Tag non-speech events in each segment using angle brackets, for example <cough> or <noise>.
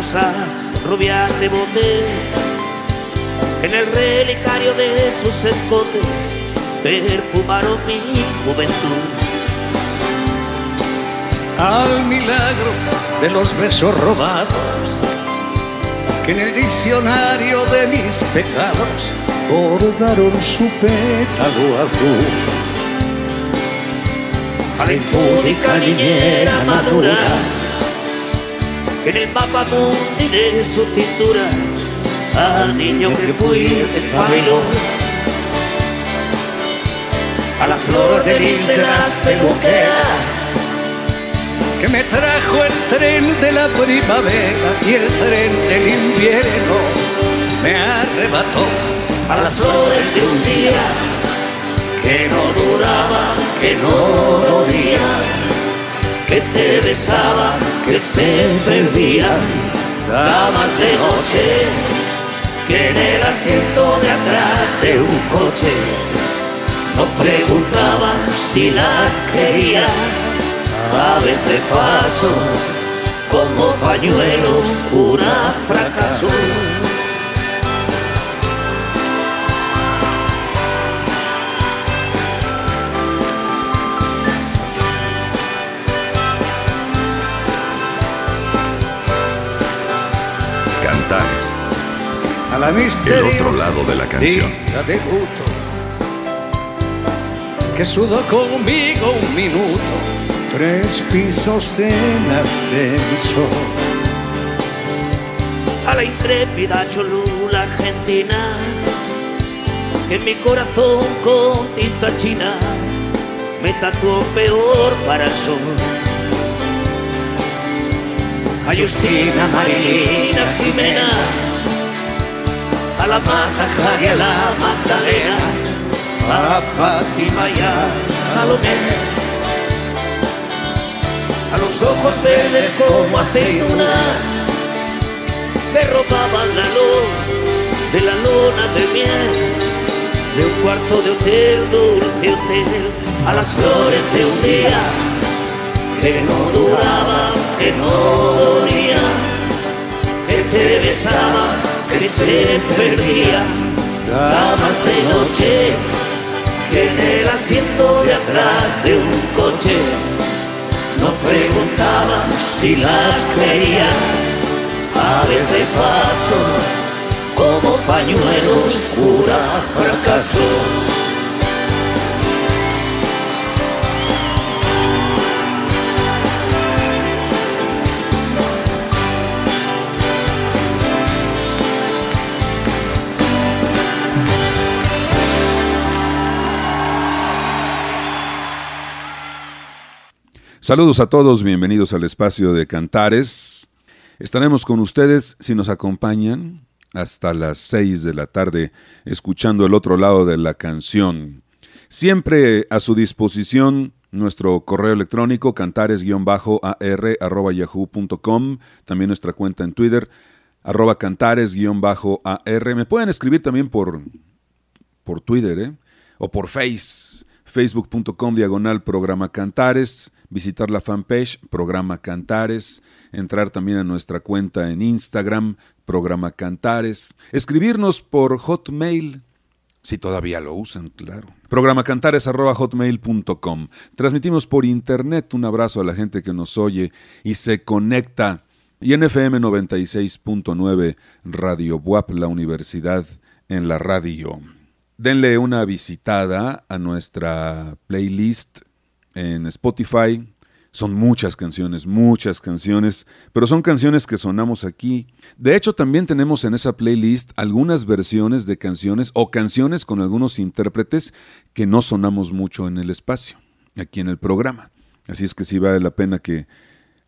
Peligrosas rubias de bote que en el relicario de sus escotes perfumaron mi juventud. Al milagro de los besos robados que en el diccionario de mis pecados bordaron su pétalo azul. A la impúdica niñera madura que en el mapa mundi de su cintura al niño que fui espabiló. A la flor de lis de las peluqueras que me trajo el tren de la primavera y el tren del invierno me arrebató. A las flores de un día que no duraba, que no dolía que te besaban, que se perdían, damas de noche, que en el asiento de atrás de un coche no preguntaban si las querías, aves de paso, como pañuelos, una fracaso. La El otro lado de la canción. Gusto, que sudó conmigo un minuto, tres pisos en ascenso. A la intrépida Cholula Argentina, que en mi corazón con tinta china me tatuó peor para el sol. A Justina, Marilina, Jimena la Mata la Magdalena, a Fátima y Salomé. A los ojos verdes como aceituna que robaban la luz de la luna de miel de un cuarto de hotel, dulce hotel, a las flores de un día que no duraba, que no dolía, que te besaba que se perdían, damas de noche, que en el asiento de atrás de un coche no preguntaban si las querían, aves de paso, como pañuelos, pura fracaso. Saludos a todos, bienvenidos al espacio de Cantares. Estaremos con ustedes si nos acompañan hasta las 6 de la tarde escuchando el otro lado de la canción. Siempre a su disposición nuestro correo electrónico cantares-ar.yahoo.com, también nuestra cuenta en Twitter, arroba cantares-ar. Me pueden escribir también por, por Twitter ¿eh? o por Face, facebook.com diagonal programa Cantares visitar la fanpage Programa Cantares, entrar también a nuestra cuenta en Instagram, Programa Cantares, escribirnos por Hotmail, si todavía lo usan, claro. Programacantares.hotmail.com. Transmitimos por internet. Un abrazo a la gente que nos oye y se conecta. Y en FM 96.9 Radio Buap, la universidad en la radio. denle una visitada a nuestra playlist en Spotify. Son muchas canciones, muchas canciones, pero son canciones que sonamos aquí. De hecho, también tenemos en esa playlist algunas versiones de canciones o canciones con algunos intérpretes que no sonamos mucho en el espacio, aquí en el programa. Así es que sí vale la pena que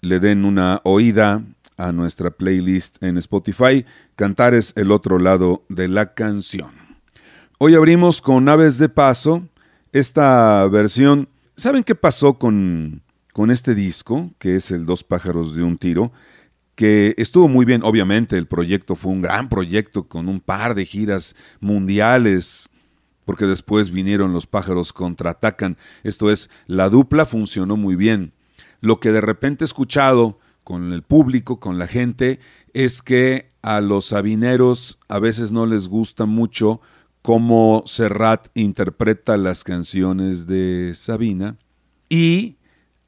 le den una oída a nuestra playlist en Spotify. Cantar es el otro lado de la canción. Hoy abrimos con Aves de Paso, esta versión. ¿Saben qué pasó con, con este disco, que es el Dos pájaros de un tiro? que estuvo muy bien, obviamente el proyecto fue un gran proyecto con un par de giras mundiales, porque después vinieron los pájaros contraatacan, esto es, la dupla funcionó muy bien. Lo que de repente he escuchado con el público, con la gente, es que a los sabineros a veces no les gusta mucho cómo Serrat interpreta las canciones de Sabina y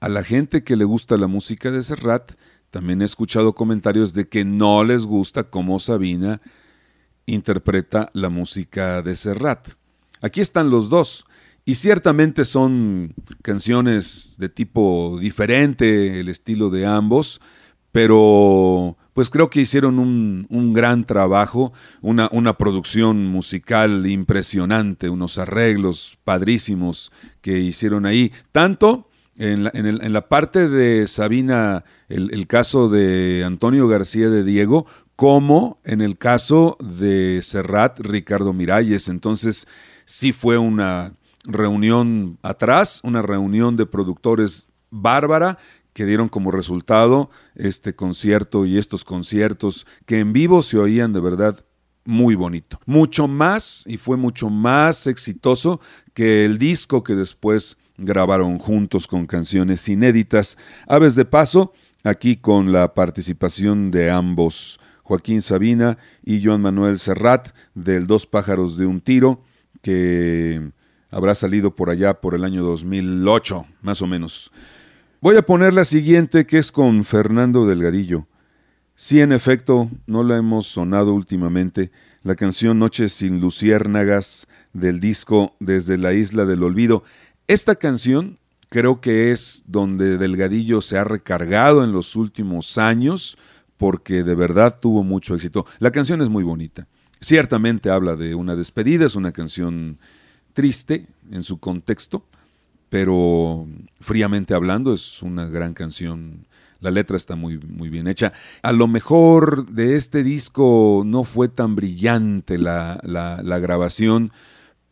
a la gente que le gusta la música de Serrat también he escuchado comentarios de que no les gusta cómo Sabina interpreta la música de Serrat. Aquí están los dos y ciertamente son canciones de tipo diferente, el estilo de ambos, pero pues creo que hicieron un, gran trabajo, una, una, producción musical impresionante, unos arreglos padrísimos que hicieron ahí, tanto en la, en la parte de Sabina, el, el, caso de Antonio García de Diego, como en el caso de Serrat, Ricardo Miralles. Entonces, sí fue una reunión atrás, una reunión de productores bárbara que dieron como resultado este concierto y estos conciertos que en vivo se oían de verdad muy bonito. Mucho más y fue mucho más exitoso que el disco que después grabaron juntos con canciones inéditas. Aves de paso, aquí con la participación de ambos, Joaquín Sabina y Joan Manuel Serrat, del Dos pájaros de un tiro, que habrá salido por allá por el año 2008, más o menos. Voy a poner la siguiente que es con Fernando Delgadillo. Sí, en efecto, no la hemos sonado últimamente, la canción Noches sin Luciérnagas del disco Desde la Isla del Olvido. Esta canción creo que es donde Delgadillo se ha recargado en los últimos años porque de verdad tuvo mucho éxito. La canción es muy bonita. Ciertamente habla de una despedida, es una canción triste en su contexto, pero fríamente hablando es una gran canción. La letra está muy, muy bien hecha. A lo mejor de este disco no fue tan brillante la, grabación,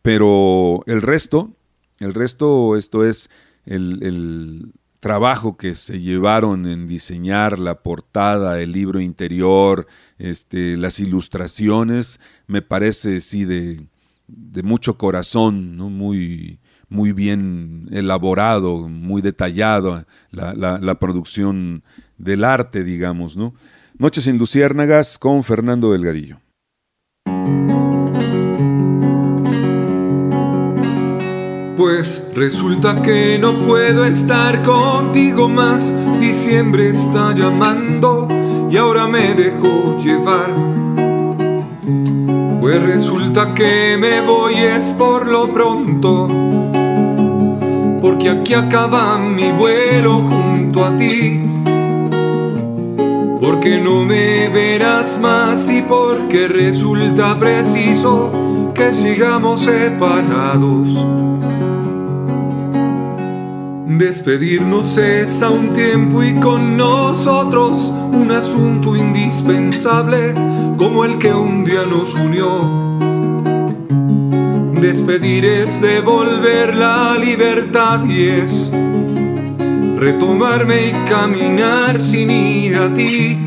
pero el resto, el resto, esto es el, trabajo que se llevaron en diseñar la portada, el libro interior, este, las ilustraciones, me parece sí de, de mucho corazón, ¿no? muy, muy bien elaborado, muy detallado la, producción del arte, digamos, ¿no? Noches en Luciérnagas con Fernando Delgadillo. Pues resulta que no puedo estar contigo más. Diciembre está llamando y ahora me dejo llevar. Pues resulta que me voy es por lo pronto porque aquí acaba mi vuelo junto a ti. Porque no me verás más y porque resulta preciso que sigamos separados. Despedirnos es a un tiempo y con nosotros un asunto indispensable como el que un día nos unió Despedir es devolver la libertad y es retomarme y caminar sin ir a ti.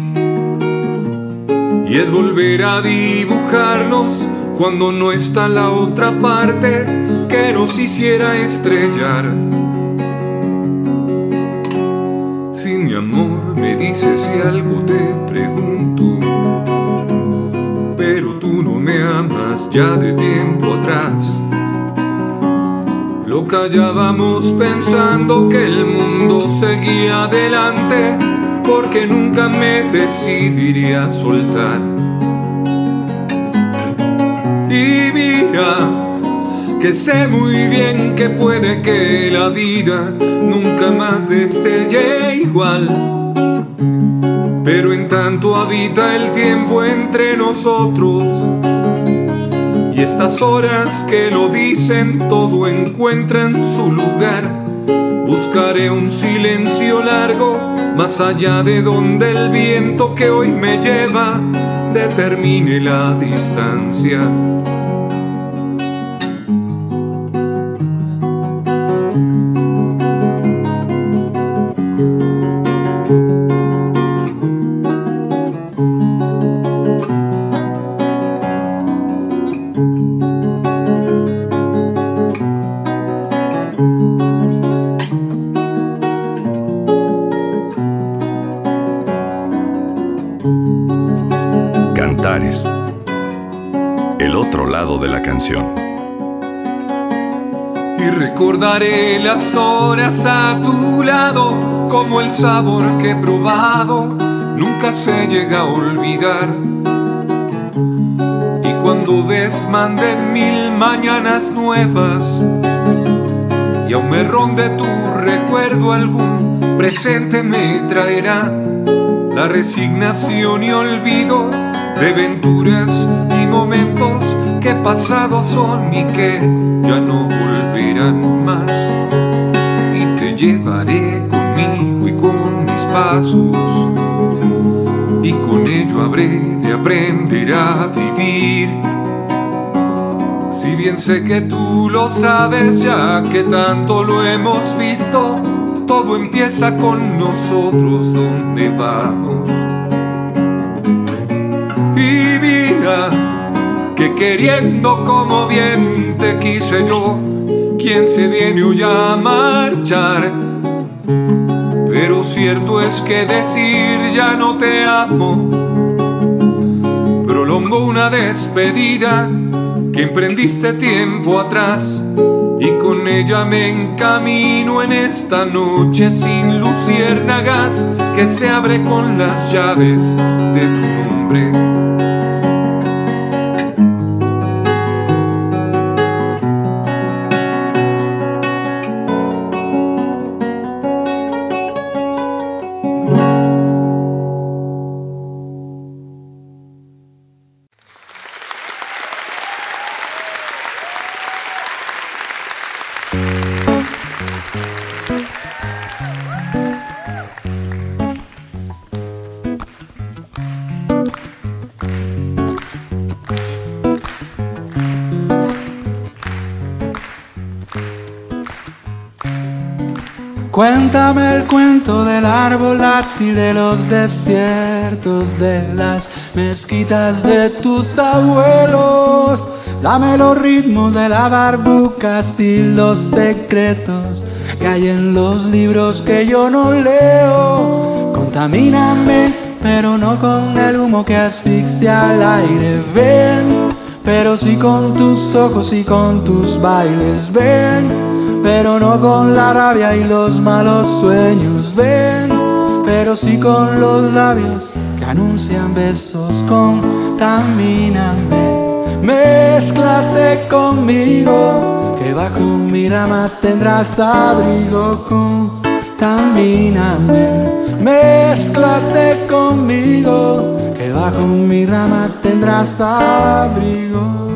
Y es volver a dibujarnos cuando no está la otra parte que nos hiciera estrellar. Si mi amor me dice si algo te pregunto ya de tiempo atrás. Lo callábamos pensando que el mundo seguía adelante, porque nunca me decidiría soltar. Y mira, porque sé muy bien que puede que la vida nunca más destelle igual. Pero en tanto habita el tiempo entre nosotros. Y estas horas que lo dicen todo encuentran su lugar. Buscaré un silencio largo más allá de donde el viento que hoy me lleva determine la distancia. Las horas a tu lado como el sabor que he probado nunca se llega a olvidar. Y cuando desmanden mil mañanas nuevas y aún me ronde tu recuerdo algún presente me traerá la resignación y olvido de venturas y momentos que pasados son y que ya no volverán llevaré conmigo y con mis pasos, y con ello habré de aprender a vivir. Si bien sé que tú lo sabes ya que tanto lo hemos visto, todo empieza con nosotros donde vamos. Y mira, que queriendo como bien te quise yo, quien se viene hoy a marchar. Pero cierto es que decir ya no te amo, prolongó una despedida que emprendiste tiempo atrás y con ella me encamino en esta noche sin luciérnagas que se abre con las llaves de tu nombre. Cuento del árbol látil de los desiertos, de las mezquitas de tus abuelos. Dame los ritmos de la barbucas y los secretos que hay en los libros que yo no leo. Contamíname, pero no con el humo que asfixia al aire. Ven, pero sí con tus ojos y con tus bailes. Ven pero no con la rabia y los malos sueños. Ven, pero sí con los labios que anuncian besos. Contamíname, mezclate conmigo, que bajo mi rama tendrás abrigo. Contamíname, mezclate conmigo, que bajo mi rama tendrás abrigo.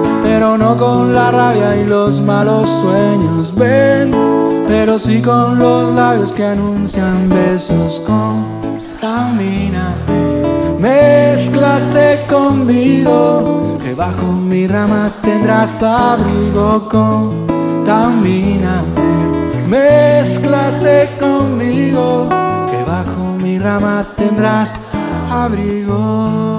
pero no con la rabia y los malos sueños. Ven, pero sí con los labios que anuncian besos. Contamínate, mezclate conmigo, que bajo mi rama tendrás abrigo. Contamínate, mezclate conmigo, que bajo mi rama tendrás abrigo.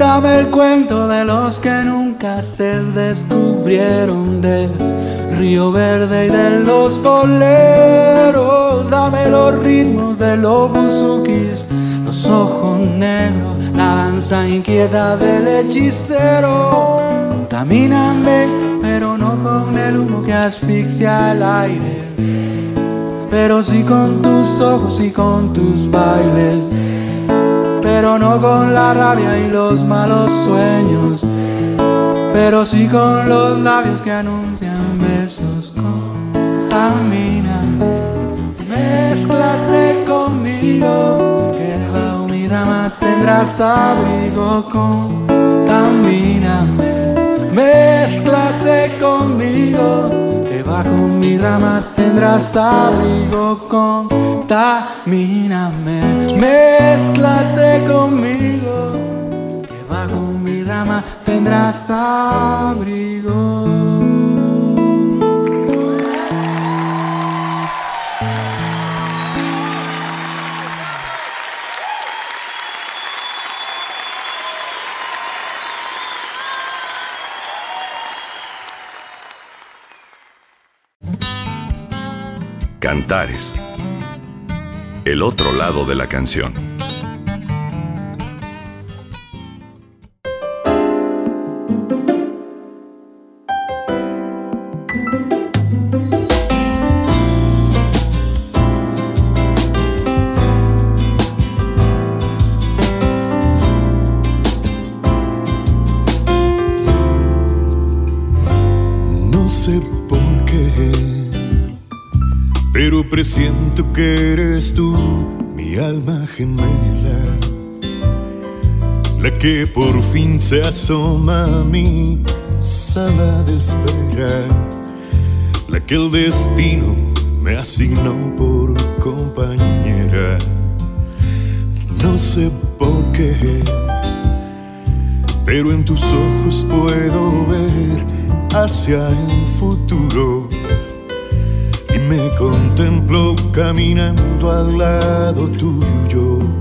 Cuéntame el cuento de los que nunca se descubrieron del río verde y de los boleros. Dame los ritmos de los buzukis, los ojos negros, la danza inquieta del hechicero. Contamíname, pero no con el humo que asfixia el aire, pero sí con tus ojos y con tus bailes pero no con la rabia y los malos sueños, pero sí con los labios que anuncian besos. Contamina, mezclate conmigo, que bajo mi rama tendrás abrigo. Contamíname, mezclate conmigo, que bajo mi rama tendrás abrigo. Contamíname, mezclate conmigo, que bajo mi rama tendrás abrigo. Cantares. El otro lado de la canción. Que por fin se asoma a mi sala de espera, la que el destino me asignó por compañera. No sé por qué, pero en tus ojos puedo ver hacia el futuro y me contemplo caminando al lado tuyo,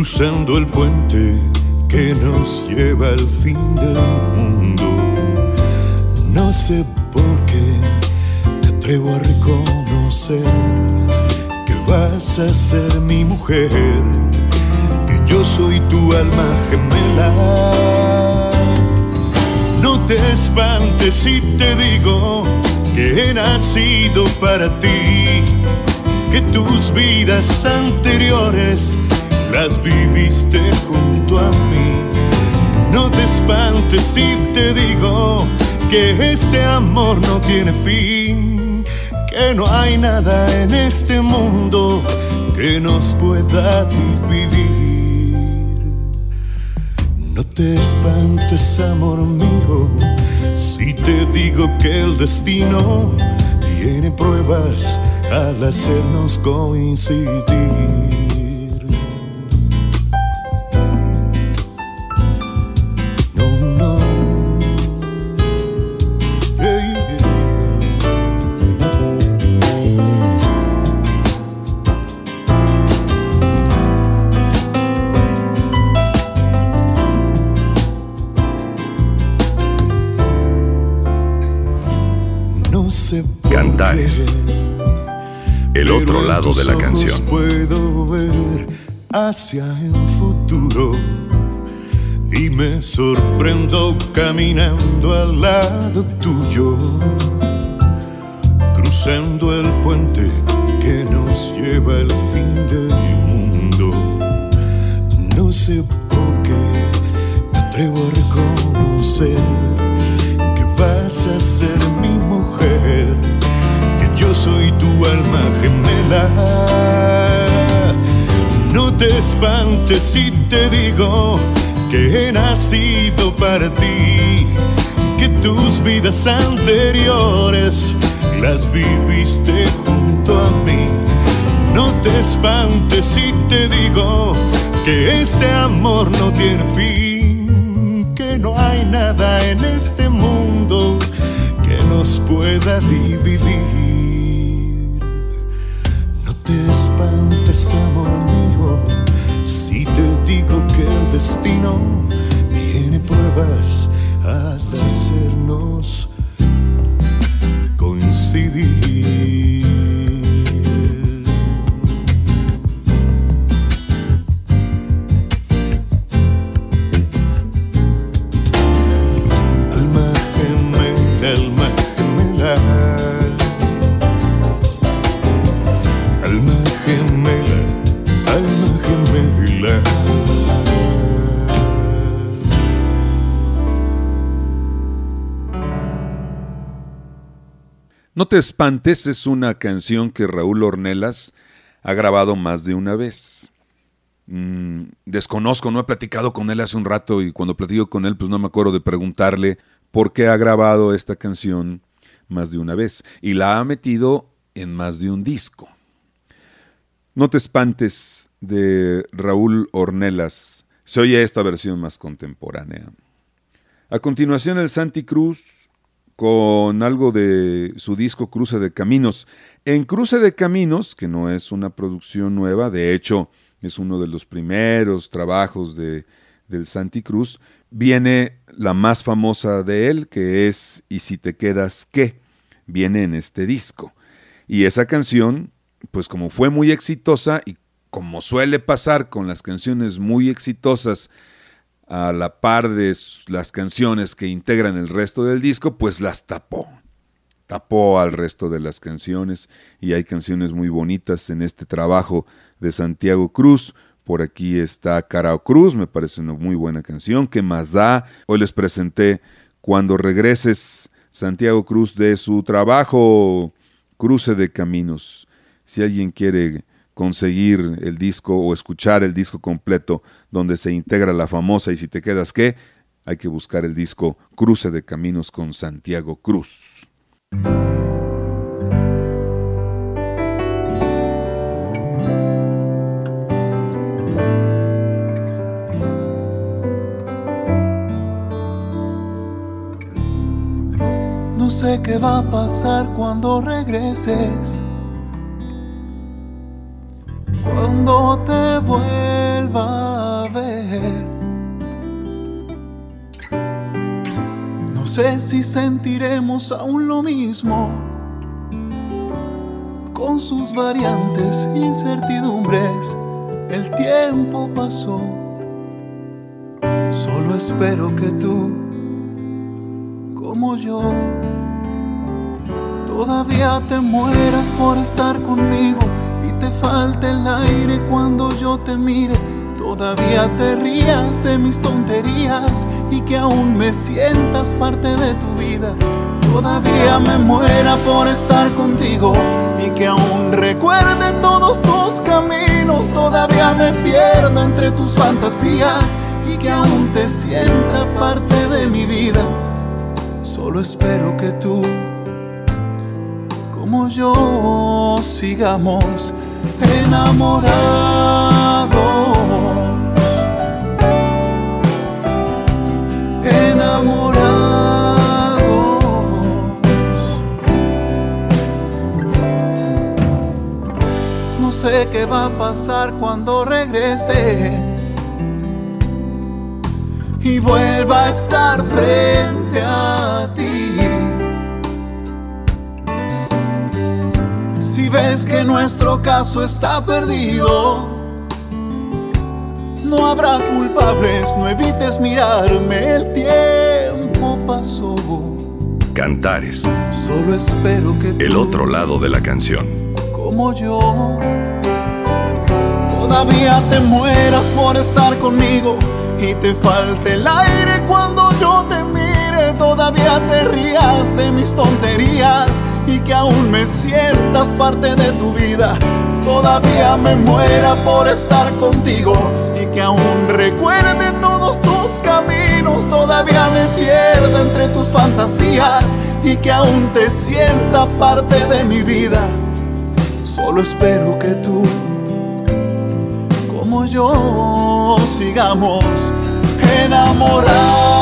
cruzando el puente que nos lleva al fin del mundo. No sé por qué me atrevo a reconocer que vas a ser mi mujer, que yo soy tu alma gemela. No te espantes si te digo que he nacido para ti, que tus vidas anteriores las viviste junto a mí. No te espantes si te digo que este amor no tiene fin, que no hay nada en este mundo que nos pueda dividir. No te espantes, amor mío, si te digo que el destino tiene pruebas al hacernos coincidir. Sé por Cantares. qué, El otro lado de la canción. Puedo ver hacia el futuro y me sorprendo caminando al lado tuyo, cruzando el puente que nos lleva al fin del mundo. No sé por qué me atrevo a reconocer que vas a ser mi mujer, que yo soy tu alma gemela. No te espantes si te digo que he nacido para ti, que tus vidas anteriores las viviste junto a mí. No te espantes si te digo que este amor no tiene fin, que no hay nada en este mundo que nos pueda dividir. Te espantes, amor mío, si te digo que el destino tiene pruebas al hacernos coincidir. No te espantes es una canción que Raúl Ornelas ha grabado más de una vez. Mm, desconozco, no he platicado con él hace un rato y cuando platico con él pues no me acuerdo de preguntarle por qué ha grabado esta canción más de una vez y la ha metido en más de un disco. No te espantes de Raúl Ornelas. Se oye esta versión más contemporánea. A continuación el Santi Cruz con algo de su disco Cruce de Caminos. En Cruce de Caminos, que no es una producción nueva, de hecho es uno de los primeros trabajos de, del Santi Cruz, viene la más famosa de él, que es Y si te quedas qué, viene en este disco. Y esa canción, pues como fue muy exitosa y como suele pasar con las canciones muy exitosas, a la par de las canciones que integran el resto del disco, pues las tapó. Tapó al resto de las canciones y hay canciones muy bonitas en este trabajo de Santiago Cruz. Por aquí está Carao Cruz, me parece una muy buena canción. ¿Qué más da? Hoy les presenté Cuando regreses Santiago Cruz de su trabajo Cruce de Caminos. Si alguien quiere conseguir el disco o escuchar el disco completo donde se integra la famosa y si te quedas qué, hay que buscar el disco Cruce de Caminos con Santiago Cruz. No sé qué va a pasar cuando regreses. Cuando te vuelva a ver. No sé si sentiremos aún lo mismo. Con sus variantes, incertidumbres, el tiempo pasó. Solo espero que tú, como yo, todavía te mueras por estar conmigo falte el aire cuando yo te mire. Todavía te rías de mis tonterías y que aún me sientas parte de tu vida. Todavía me muera por estar contigo y que aún recuerde todos tus caminos. Todavía me pierdo entre tus fantasías y que aún te sienta parte de mi vida. Solo espero que tú como yo sigamos enamorados. Enamorados. No sé qué va a pasar cuando regreses y vuelva a estar frente a ves que nuestro caso está perdido, no habrá culpables, no evites mirarme, el tiempo pasó. Cantares, Solo espero que tú, el otro lado de la canción. como yo, todavía te mueras por estar conmigo y te falte el aire cuando yo te mire, todavía te rías de mis tonterías y que aún me sientas parte de tu vida. Todavía me muera por estar contigo y que aún recuerde todos tus caminos. Todavía me pierda entre tus fantasías y que aún te sienta parte de mi vida. Solo espero que tú, como yo, sigamos enamorados.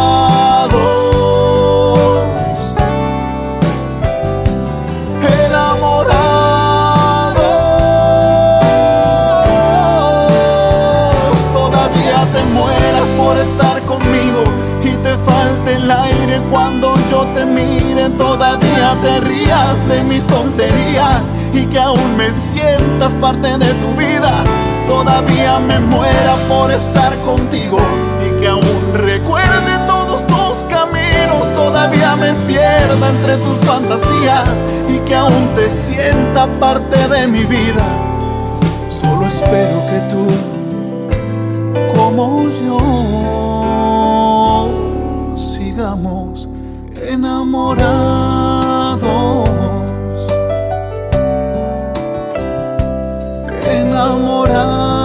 El aire cuando yo te mire, todavía te rías de mis tonterías y que aún me sientas parte de tu vida, todavía me muera por estar contigo y que aún recuerde todos tus caminos, todavía me pierda entre tus fantasías y que aún te sienta parte de mi vida. Solo espero que tú, como yo, sigamos enamorados. enamorado.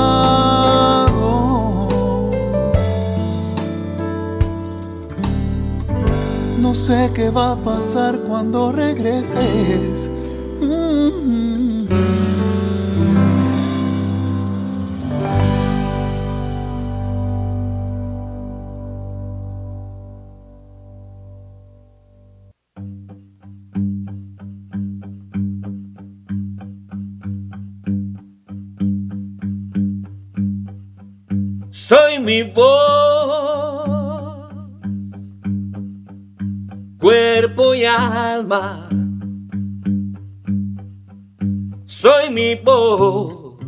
No sé qué va a pasar cuando regreses. soy mi voz, cuerpo y alma. Soy mi voz,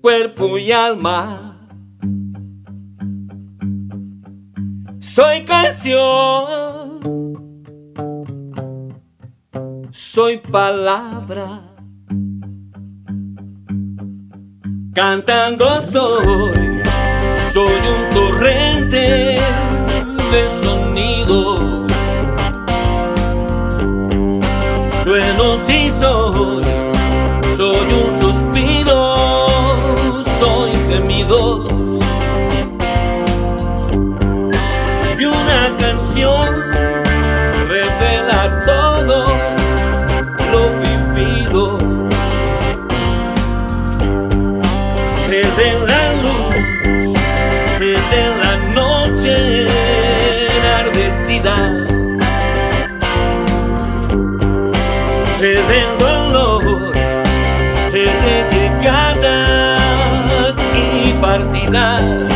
cuerpo y alma. Soy canción, soy palabra Cantando soy, soy un torrente de sonido. Sueno si soy, soy un suspiro, y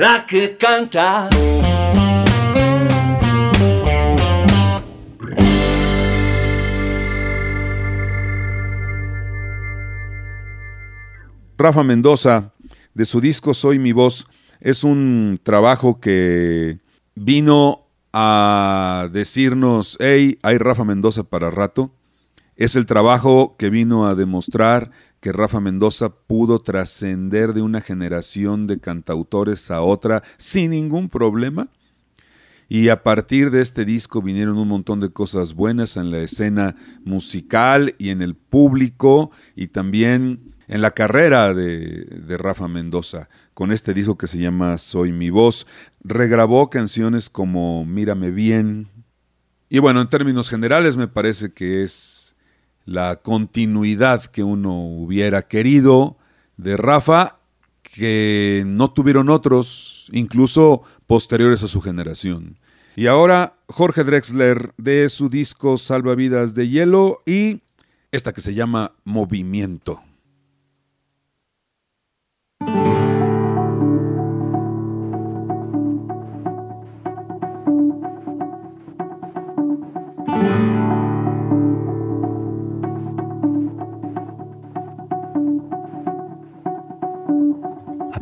la que canta. Rafa Mendoza, de su disco Soy mi voz, es un trabajo que vino a decirnos, hey, hay Rafa Mendoza para rato. Es el trabajo que vino a demostrar que Rafa Mendoza pudo trascender de una generación de cantautores a otra sin ningún problema Y a partir de este disco vinieron un montón de cosas buenas en la escena musical y en el público y también en la carrera de, de Rafa Mendoza con este disco que se llama Soy mi voz. Regrabó canciones como Mírame bien. Y bueno, en términos generales me parece que es la continuidad que uno hubiera querido de Rafa, que no tuvieron otros, incluso posteriores a su generación. Y ahora Jorge Drexler de su disco Salvavidas de Hielo y esta que se llama Movimiento.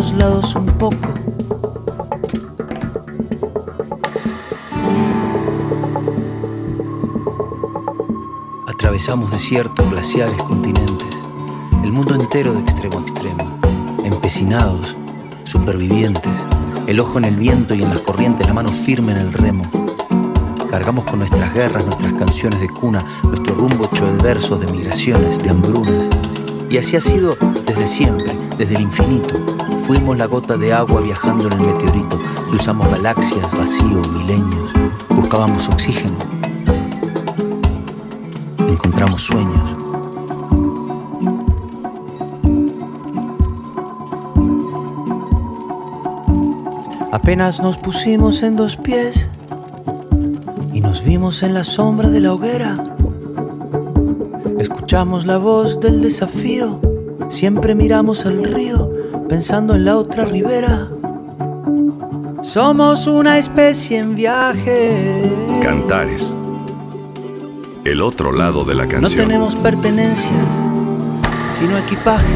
lados un poco. Atravesamos desiertos, glaciares, continentes, el mundo entero de extremo a extremo, empecinados, supervivientes, el ojo en el viento y en las corrientes, la mano firme en el remo. Cargamos con nuestras guerras, nuestras canciones de cuna, nuestro rumbo hecho versos, de migraciones, de hambrunas. Y así ha sido desde siempre, desde el infinito, Fuimos la gota de agua viajando en el meteorito. Cruzamos galaxias, vacío, milenios. Buscábamos oxígeno. Encontramos sueños. Apenas nos pusimos en dos pies y nos vimos en la sombra de la hoguera. Escuchamos la voz del desafío, siempre miramos al río pensando en la otra ribera. Somos una especie en viaje. Cantares. El otro lado de la canción. No tenemos pertenencias, sino equipaje.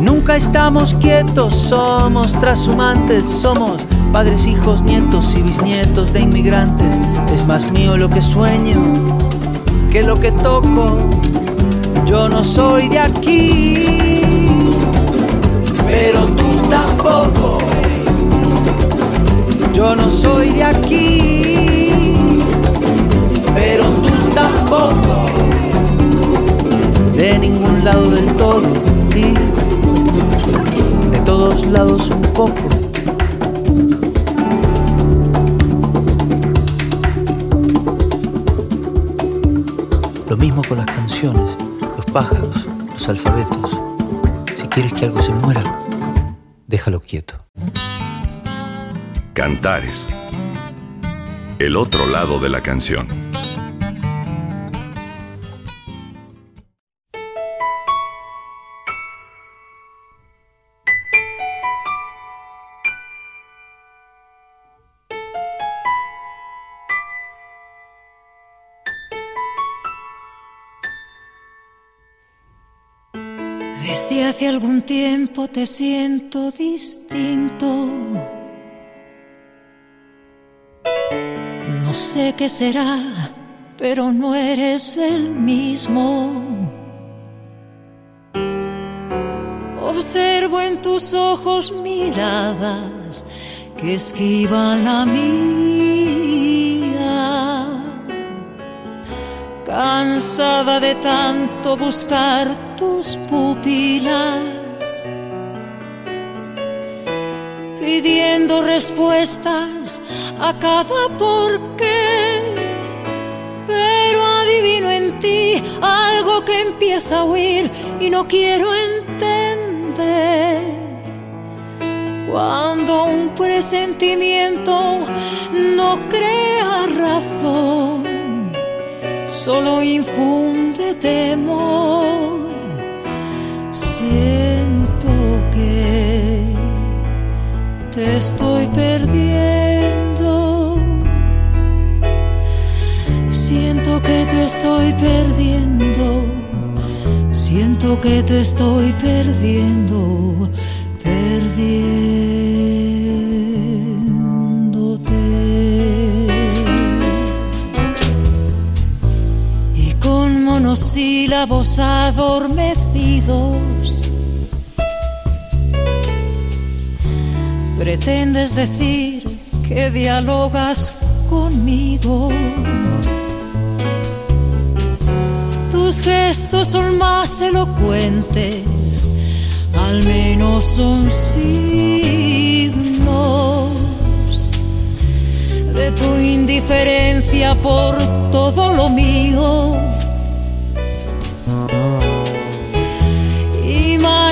Nunca estamos quietos, somos trashumantes, somos padres, hijos, nietos y bisnietos de inmigrantes. Es más mío lo que sueño que lo que toco yo no soy de aquí, pero tú tampoco. Yo no soy de aquí, pero tú tampoco. De ningún lado del todo y de todos lados un poco. Canciones pájaros, los alfabetos. Si quieres que algo se muera, déjalo quieto. Cantares. El otro lado de la canción. hace algún tiempo te siento distinto. No sé qué será, pero no eres el mismo. Observo en tus ojos miradas que esquivan la mía. Cansada de tanto buscar tus pupilas pidiendo respuestas a cada por qué. Pero adivino en ti algo que empieza a huir y no quiero entender. Cuando un presentimiento no crea razón, solo infunde temor. Siento que te estoy perdiendo. Siento que te estoy perdiendo. Siento que te estoy perdiendo. Perdiéndote. Monosílabos adormecidos Pretendes decir que dialogas conmigo. Tus gestos son más elocuentes, al menos son signos de tu indiferencia por todo lo mío.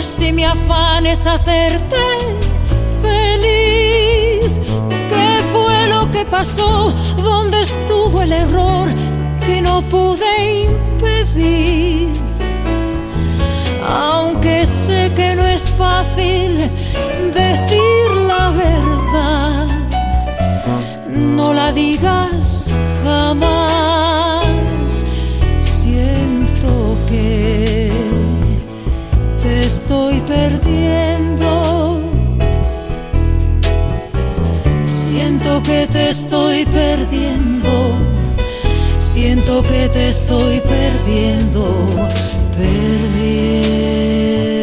Si mi afán es hacerte feliz. ¿Qué fue lo que pasó? ¿Dónde estuvo el error que no pude impedir? Aunque sé que no es fácil decir la verdad, no la digas jamás. Siento que estoy perdiendo. Siento que te estoy perdiendo. Siento que te estoy perdiendo. Perdiéndote.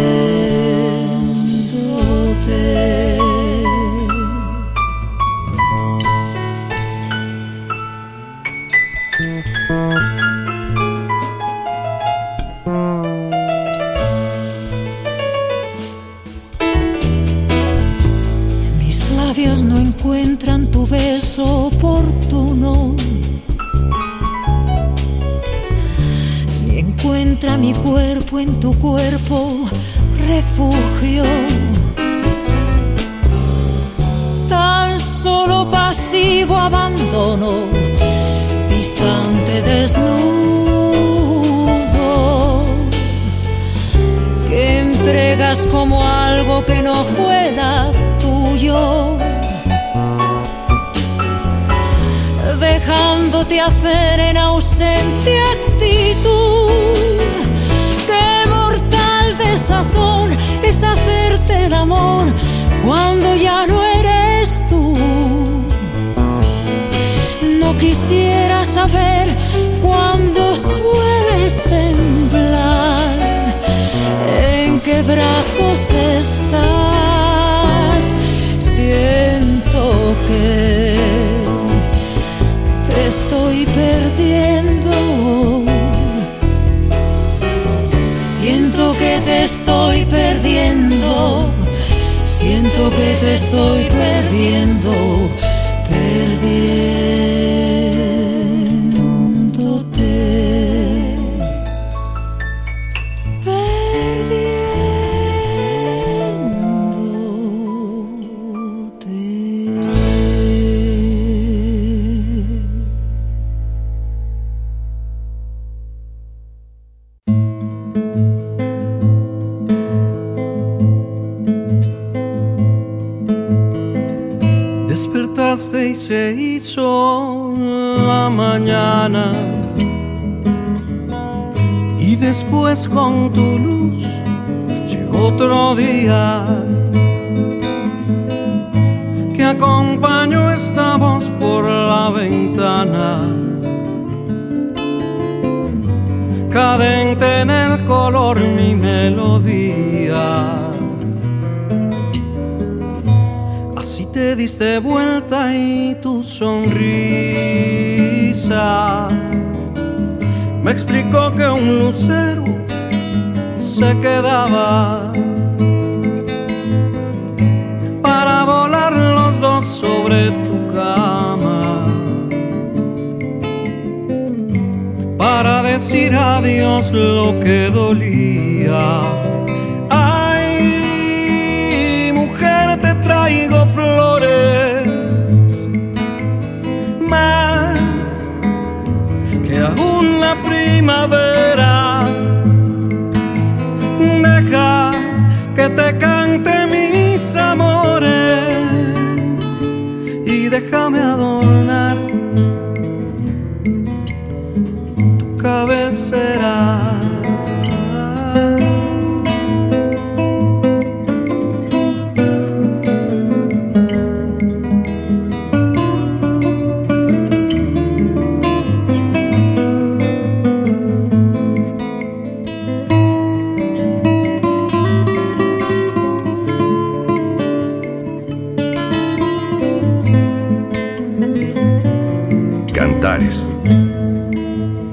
Encuentra mi cuerpo en tu cuerpo refugio. Tan solo pasivo abandono, distante desnudo que entregas como algo que no fuera tuyo, dejándote hacer en ausente actitud. Desazón es hacerte el amor cuando ya no eres tú. No quisiera saber cuándo sueles temblar, en qué brazos estás. Siento que te estoy perdiendo. Siento que te estoy perdiendo. Y se hizo la mañana. Y después con tu luz llegó otro día. Que acompaño, estamos por la ventana. Cadente en el color mi melodía. Te diste vuelta y tu sonrisa me explicó que un lucero se quedaba para volar los dos sobre tu cama, para decir adiós lo que dolía. Te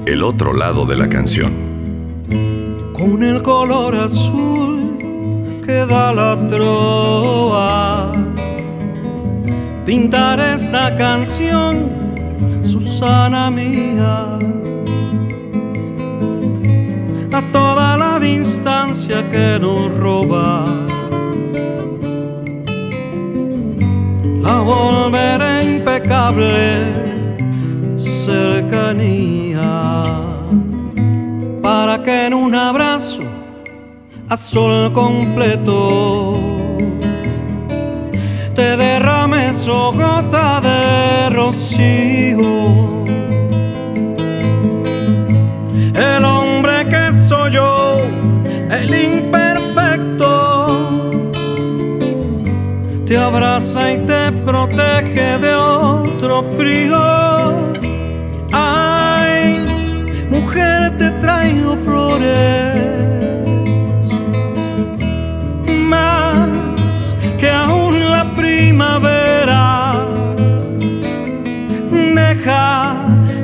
El otro lado de la canción. con el color azul que da la trova. Pintar esta canción, Susana mía, a toda la distancia que nos roba. La volveré impecable cercanía para que en un abrazo a sol completo te derrame su gota de rocío. El hombre que soy yo, el imperfecto, te abraza y te protege de otro frío. Traigo flores más que aún la primavera. Deja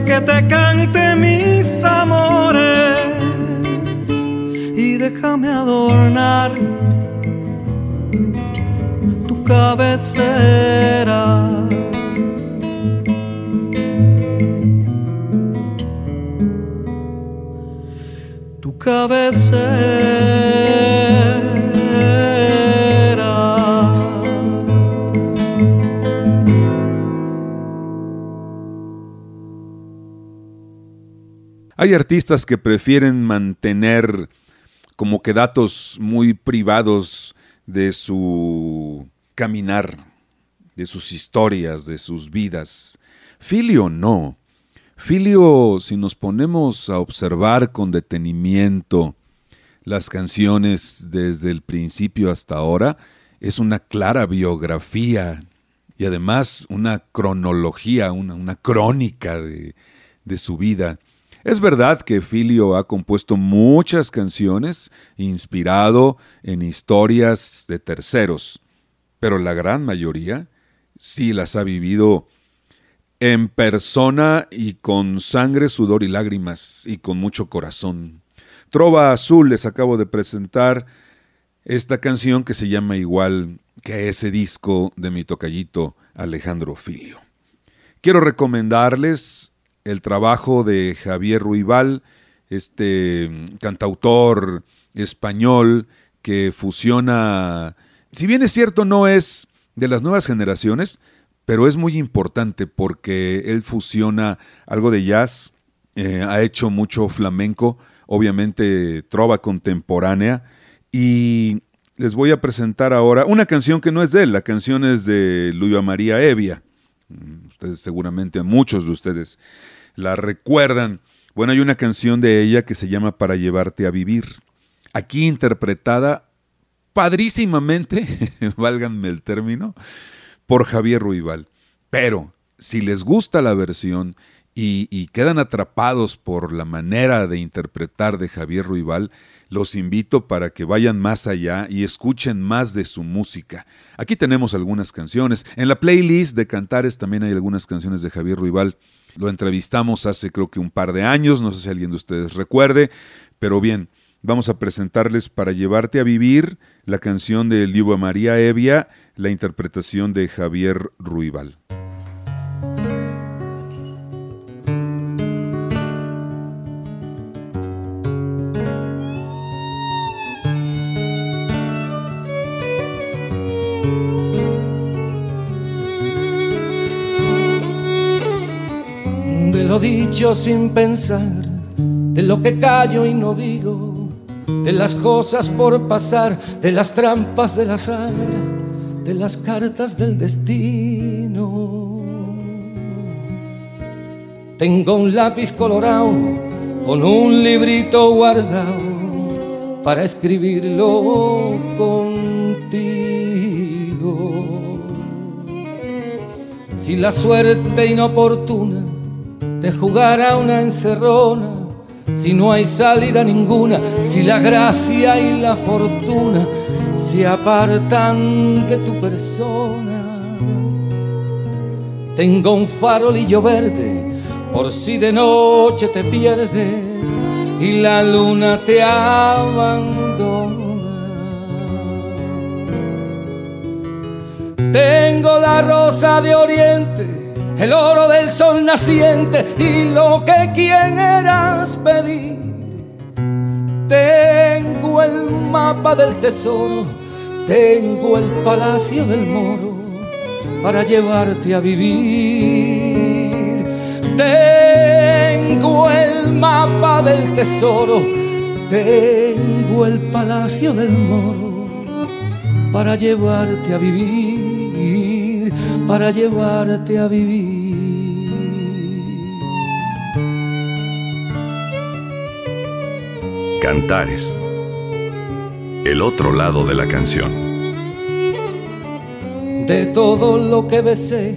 que te cante mis amores y déjame adornar tu cabecera. Cabecera. Hay artistas que prefieren mantener como que datos muy privados de su caminar, de sus historias, de sus vidas. Filio no. Filio, si nos ponemos a observar con detenimiento las canciones desde el principio hasta ahora, es una clara biografía y además una cronología, una, una crónica de, de su vida. Es verdad que Filio ha compuesto muchas canciones inspirado en historias de terceros, pero la gran mayoría sí las ha vivido en persona y con sangre, sudor y lágrimas y con mucho corazón. Trova Azul les acabo de presentar esta canción que se llama igual que ese disco de mi tocallito Alejandro Filio. Quiero recomendarles el trabajo de Javier Ruibal, este cantautor español que fusiona, si bien es cierto no es de las nuevas generaciones, pero es muy importante porque él fusiona algo de jazz, eh, ha hecho mucho flamenco, obviamente trova contemporánea, y les voy a presentar ahora una canción que no es de él, la canción es de Luisa María Evia. Ustedes seguramente, muchos de ustedes la recuerdan. Bueno, hay una canción de ella que se llama Para llevarte a vivir. Aquí interpretada padrísimamente, <laughs> válganme el término, por Javier Ruibal. Pero si les gusta la versión y, quedan atrapados por la manera de interpretar de Javier Ruibal, los invito para que vayan más allá y escuchen más de su música. Aquí tenemos algunas canciones. En la playlist de Cantares también hay algunas canciones de Javier Ruibal. Lo entrevistamos hace creo que un par de años, no sé si alguien de ustedes recuerde, pero bien, vamos a presentarles para llevarte a vivir la canción de Libo María Evia, la interpretación de Javier Ruibal. De lo dicho sin pensar, de lo que callo y no digo, de las cosas por pasar, de las trampas del azar, de las cartas del destino. Tengo un lápiz colorado con un librito guardado para escribirlo contigo. Si la suerte inoportuna te jugara una encerrona, si no hay salida ninguna, si la gracia y la fortuna se apartan de tu persona. Tengo un farolillo verde por si de noche te pierdes y la luna te abandona. Tengo la rosa de oriente, el oro del sol naciente y lo que quieras pedir. Tengo el mapa del tesoro, tengo el palacio del moro para llevarte a vivir. Tengo el mapa del tesoro, tengo el palacio del moro para llevarte a vivir, para llevarte a vivir. Cantares. El otro lado de la canción. De todo lo que besé,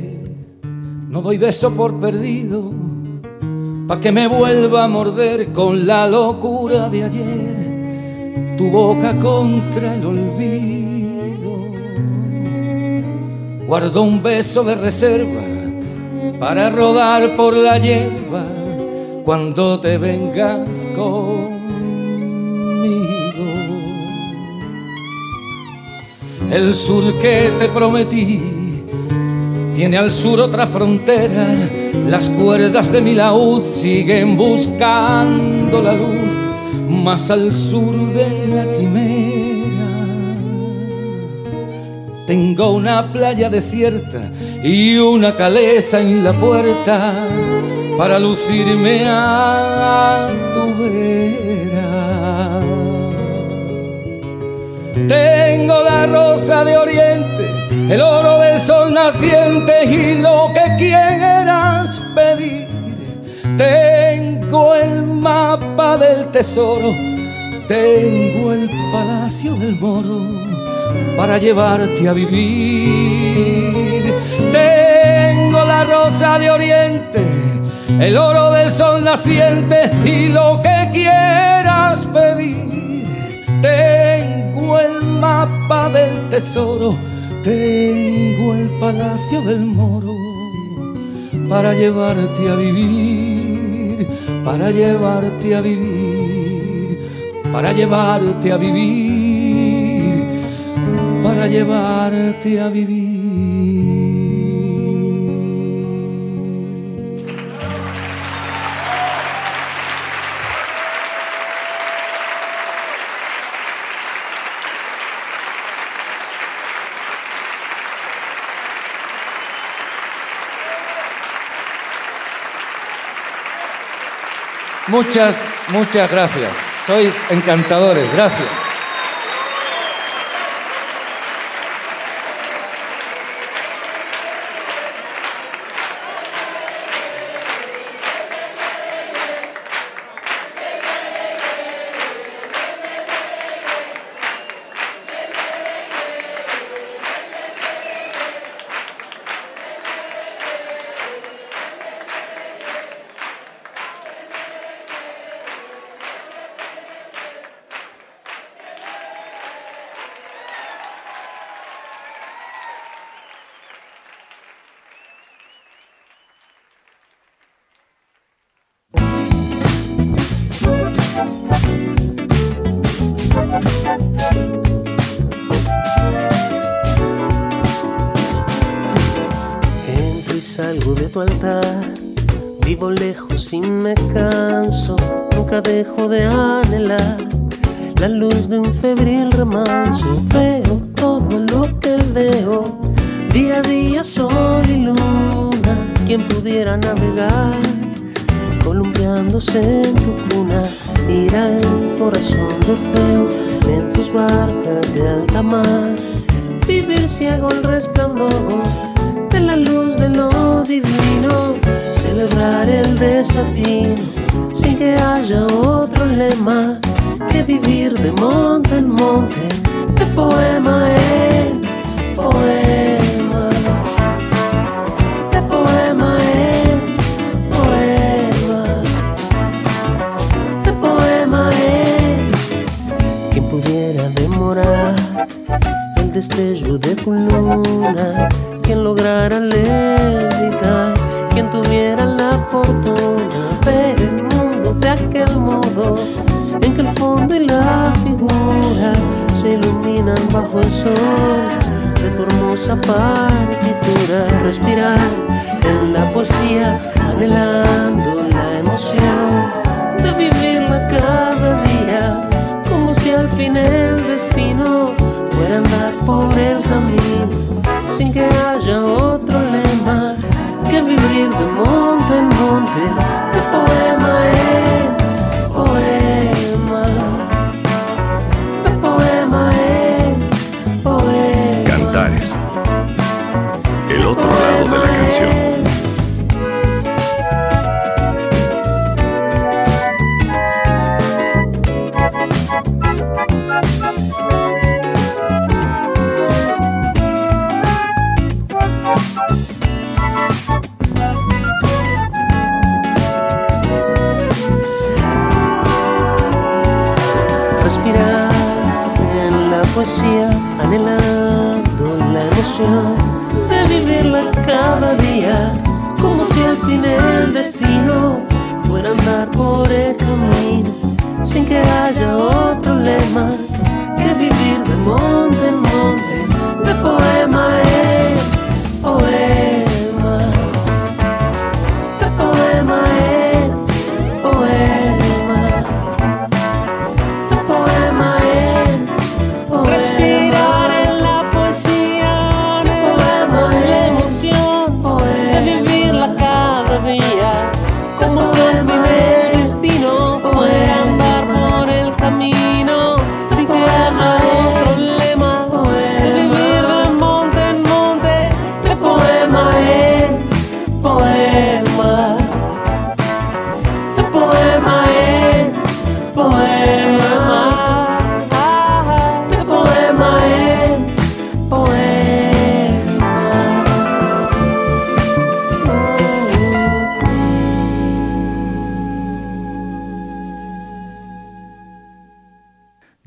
no doy beso por perdido, pa' que me vuelva a morder con la locura de ayer, tu boca contra el olvido. Guardo un beso de reserva para rodar por la hierba cuando te vengas conmigo. El sur que te prometí tiene al sur otra frontera. Las cuerdas de mi laúd siguen buscando la luz más al sur de la quimera. Tengo una playa desierta y una caleza en la puerta para lucirme a tu vera. Tengo la el oro del sol naciente y lo que quieras pedir. Tengo el mapa del tesoro, tengo el palacio del moro para llevarte a vivir. Tengo la rosa de oriente, el oro del sol naciente y lo que quieras pedir. Tengo el mapa del tesoro, tengo el palacio del moro para llevarte a vivir, para llevarte a vivir, para llevarte a vivir, para llevarte a vivir. Muchas, muchas gracias. Soy encantadores. Gracias. Altar, vivo lejos y me canso, nunca dejo de anhelar la luz de un febril remanso. Veo todo lo que veo, día a día sol y luna, quien pudiera navegar columpiándose en tu cuna, irá el corazón de Orfeo en tus barcas de alta mar, vivir ciego al resplandor de la luz de lo divino, celebrar el desatino sin que haya otro lema que vivir de monte en monte, de poema en poema. De poema en poema. De poema en quien pudiera demorar el destello de tu luna, quien lograra levitar, quien tuviera la fortuna ver el mundo de aquel modo en que el fondo y la figura se iluminan bajo el sol de tu hermosa partitura. Respirar en la poesía, anhelando la emoción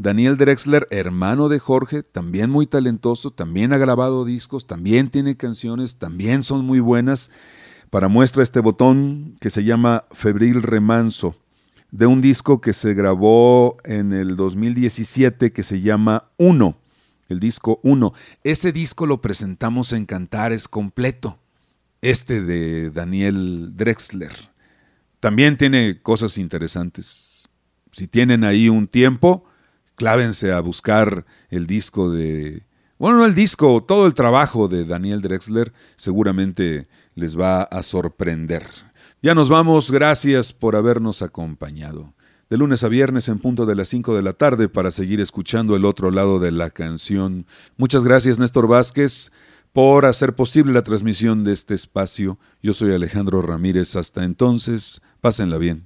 Daniel Drexler, hermano de Jorge, también muy talentoso, también ha grabado discos, también tiene canciones, también son muy buenas. Para muestra este botón que se llama Febril Remanso, de un disco que se grabó en el 2017 que se llama Uno, el disco Uno. Ese disco lo presentamos en Cantares completo, este de Daniel Drexler. También tiene cosas interesantes. Si tienen ahí un tiempo, clávense a buscar el disco de... Bueno, no el disco, todo el trabajo de Daniel Drexler seguramente les va a sorprender. Ya nos vamos, gracias por habernos acompañado. De lunes a viernes en punto de las 5 de la tarde para seguir escuchando el otro lado de la canción. Muchas gracias Néstor Vázquez por hacer posible la transmisión de este espacio. Yo soy Alejandro Ramírez. Hasta entonces, pásenla bien.